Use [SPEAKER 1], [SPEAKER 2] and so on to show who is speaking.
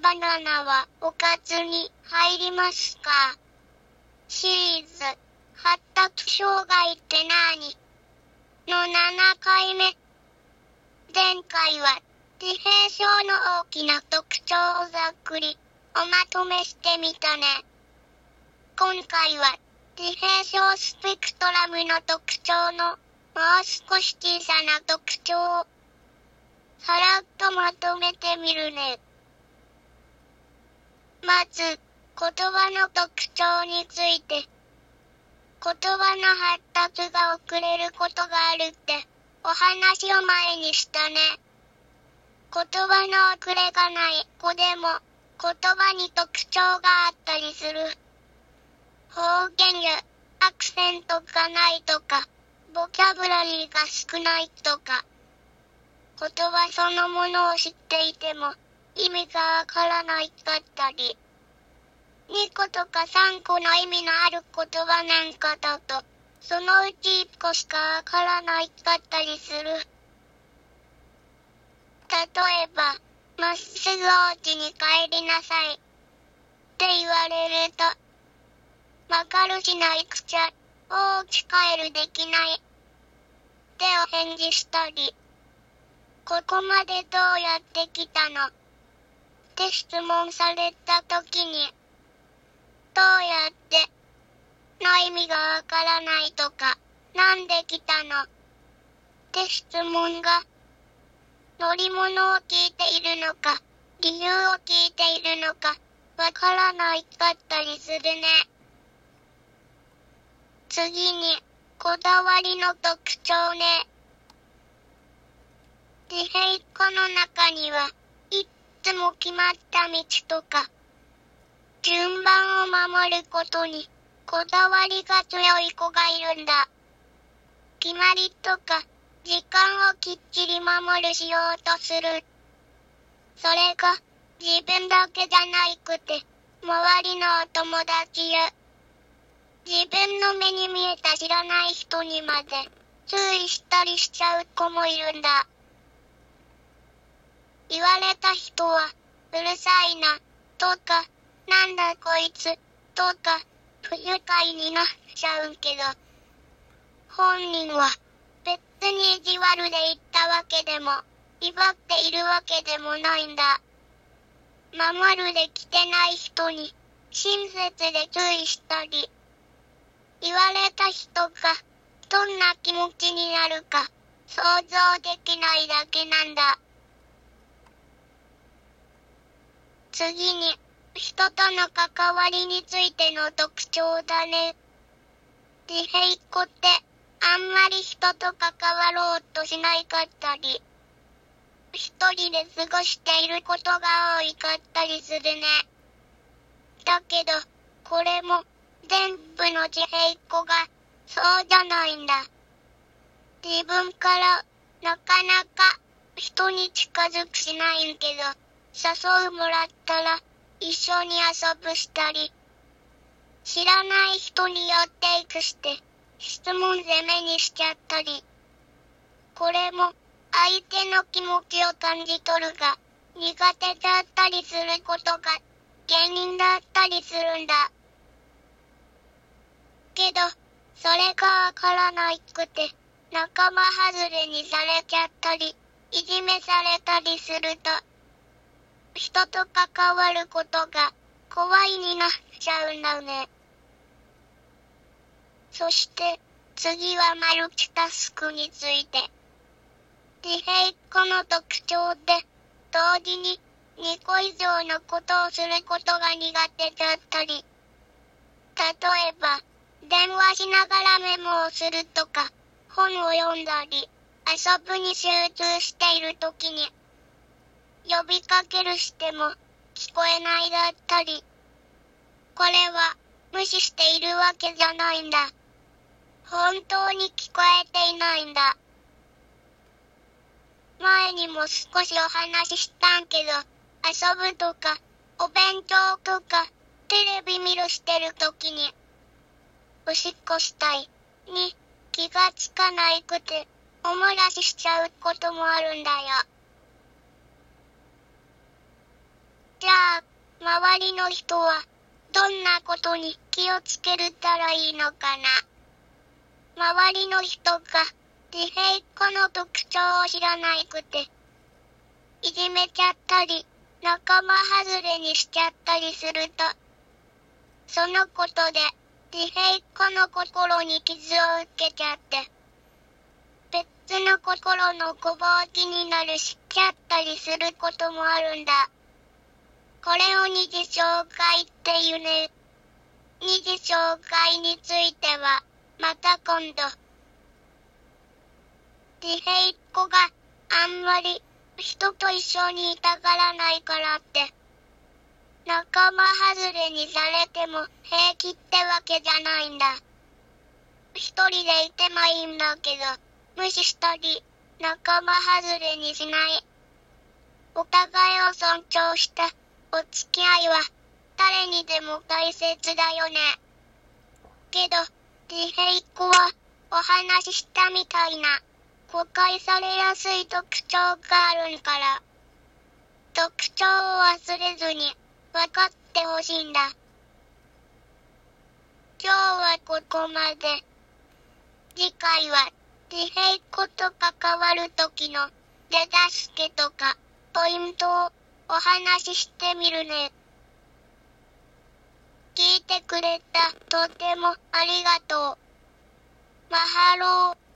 [SPEAKER 1] 魚はおかずに入りますか？シリーズ発達障害って何？の7回目前回は自閉症の大きな特徴をざっくりおまとめしてみたね。今回は自閉症スペクトラムの特徴のもう少し小さな特徴をさらっとまとめてみるね。まず、言葉の特徴について。言葉の発達が遅れることがあるってお話を前にしたね。言葉の遅れがない子でも言葉に特徴があったりする。方言やアクセントがないとか、ボキャブラリーが少ないとか、言葉そのものを知っていても意味がわからないかったり、2個とか3個の意味のある言葉なんかだと、そのうち1個しかわからないかったりする。例えば、まっすぐお家に帰りなさい。って言われると、わかるしないくちゃ、お家帰るできない。ってお返事したり、ここまでどうやって来たの？って質問された時に、どうやっての意味がわからないとか、なんで来たの？って質問が、乗り物を聞いているのか、理由を聞いているのか、わからないかったりするね。次に、こだわりの特徴ね。自閉っ子の中には、つも決まった道とか、順番を守ることに、こだわりが強い子がいるんだ。決まりとか、時間をきっちり守るしようとする。それが、自分だけじゃないくて、周りのお友達や、自分の目に見えた知らない人にまで、注意したりしちゃう子もいるんだ。言われた人は、うるさいな、とか、なんだこいつ、とか、不愉快になっちゃうけど、本人は、別に意地悪で言ったわけでも、威張っているわけでもないんだ。守るできてない人に、親切で注意したり、言われた人が、どんな気持ちになるか、想像できないだけなんだ。次に、人との関わりについての特徴だね。自閉っ子って、あんまり人と関わろうとしないかったり、一人で過ごしていることが多いかったりするね。だけど、これも、全部の自閉っ子が、そうじゃないんだ。自分から、なかなか、人に近づくしないんけど、誘うもらったら、一緒に遊ぶしたり、知らない人に寄っていくして、質問攻めにしちゃったり、これも相手の気持ちを感じ取るが、苦手だったりすることが原因だったりするんだ。けど、それがわからないくて、仲間外れにされちゃったり、いじめされたりすると、人と関わることが怖いになっちゃうんだね。そして次はマルチタスクについて。自閉子の特徴で同時に2個以上のことをすることが苦手だったり、例えば電話しながらメモをするとか、本を読んだり、遊ぶに集中しているときに呼びかけるしても聞こえないだったり。これは無視しているわけじゃないんだ。本当に聞こえていないんだ。前にも少しお話ししたんけど、遊ぶとか、お勉強とか、テレビ見るしてるときに、おしっこしたい、に気がつかないくて、おもらししちゃうこともあるんだよ。じゃあ、周りの人は、どんなことに気をつけるたらいいのかな？周りの人が、自閉っ子の特徴を知らないくて、いじめちゃったり、仲間外れにしちゃったりすると、そのことで、自閉っ子の心に傷を受けちゃって、別の心の小ぼ気になるしちゃったりすることもあるんだ。これを二次障害っていうね。二次障害については、また今度。自閉っ子があんまり人と一緒にいたがらないからって、仲間外れにされても平気ってわけじゃないんだ。一人でいてもいいんだけど、無視したり、仲間外れにしない。お互いを尊重したお付き合いは誰にでも大切だよね。けど、自閉っ子はお話ししたみたいな誤解されやすい特徴があるんから、特徴を忘れずに分かってほしいんだ。今日はここまで。次回は自閉っ子と関わる時の手助けとかポイントをお話ししてみるね。聞いてくれたとてもありがとう。マハロー。